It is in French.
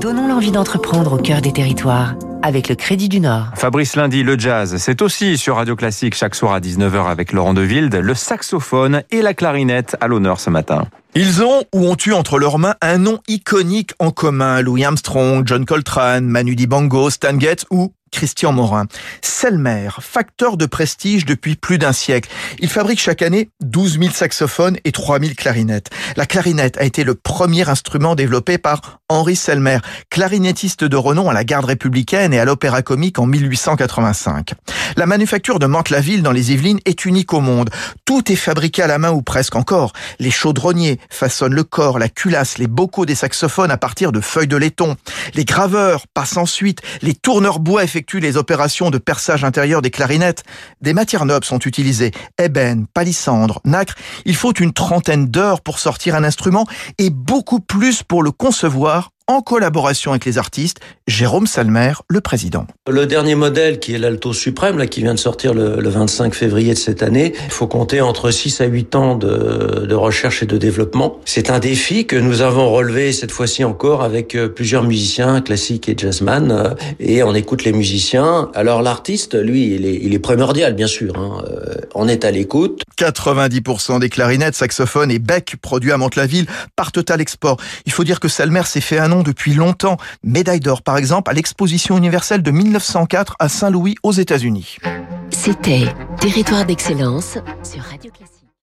Donnons l'envie d'entreprendre au cœur des territoires avec le Crédit du Nord. Fabrice Lundi, le jazz, c'est aussi sur Radio Classique chaque soir à 19h avec Laurent Deville, le saxophone et la clarinette à l'honneur ce matin. Ils ont ou ont eu entre leurs mains un nom iconique en commun. Louis Armstrong, John Coltrane, Manu Dibango, Stan Getz ou Christian Morin. Selmer, facteur de prestige depuis plus d'un siècle. Il fabrique chaque année 12 000 saxophones et 3 000 clarinettes. La clarinette a été le premier instrument développé par Henri Selmer, clarinettiste de renom à la garde républicaine et à l'opéra comique en 1885. La manufacture de Mantes-la-Ville dans les Yvelines est unique au monde. Tout est fabriqué à la main ou presque encore. Les chaudronniers façonnent le corps, la culasse, les bocaux des saxophones à partir de feuilles de laiton. Les graveurs passent ensuite, les tourneurs bois effectuent les opérations de perçage intérieur des clarinettes. Des matières nobles sont utilisées. Ébène, palissandre, nacre. Il faut une trentaine d'heures pour sortir un instrument et beaucoup plus pour le concevoir en collaboration avec les artistes, Jérôme Salmer, le président. Le dernier modèle, qui est l'Alto Suprême, là, qui vient de sortir le, 25 février de cette année, il faut compter entre 6 à 8 ans de, de recherche et de développement. C'est un défi que nous avons relevé cette fois-ci encore avec euh, plusieurs musiciens classiques et jazzman, euh, et on écoute les musiciens. Alors l'artiste, lui, il est, il est primordial, bien sûr. Hein. Euh, on est à l'écoute. 90% des clarinettes, saxophones et becs produits à Mantes-la-Ville partent à l'export. Il faut dire que Salmer s'est fait un depuis longtemps. Médaille d'or, par exemple, à l'exposition universelle de 1904 à Saint-Louis aux États-Unis. C'était Territoire d'excellence sur Radio Classique.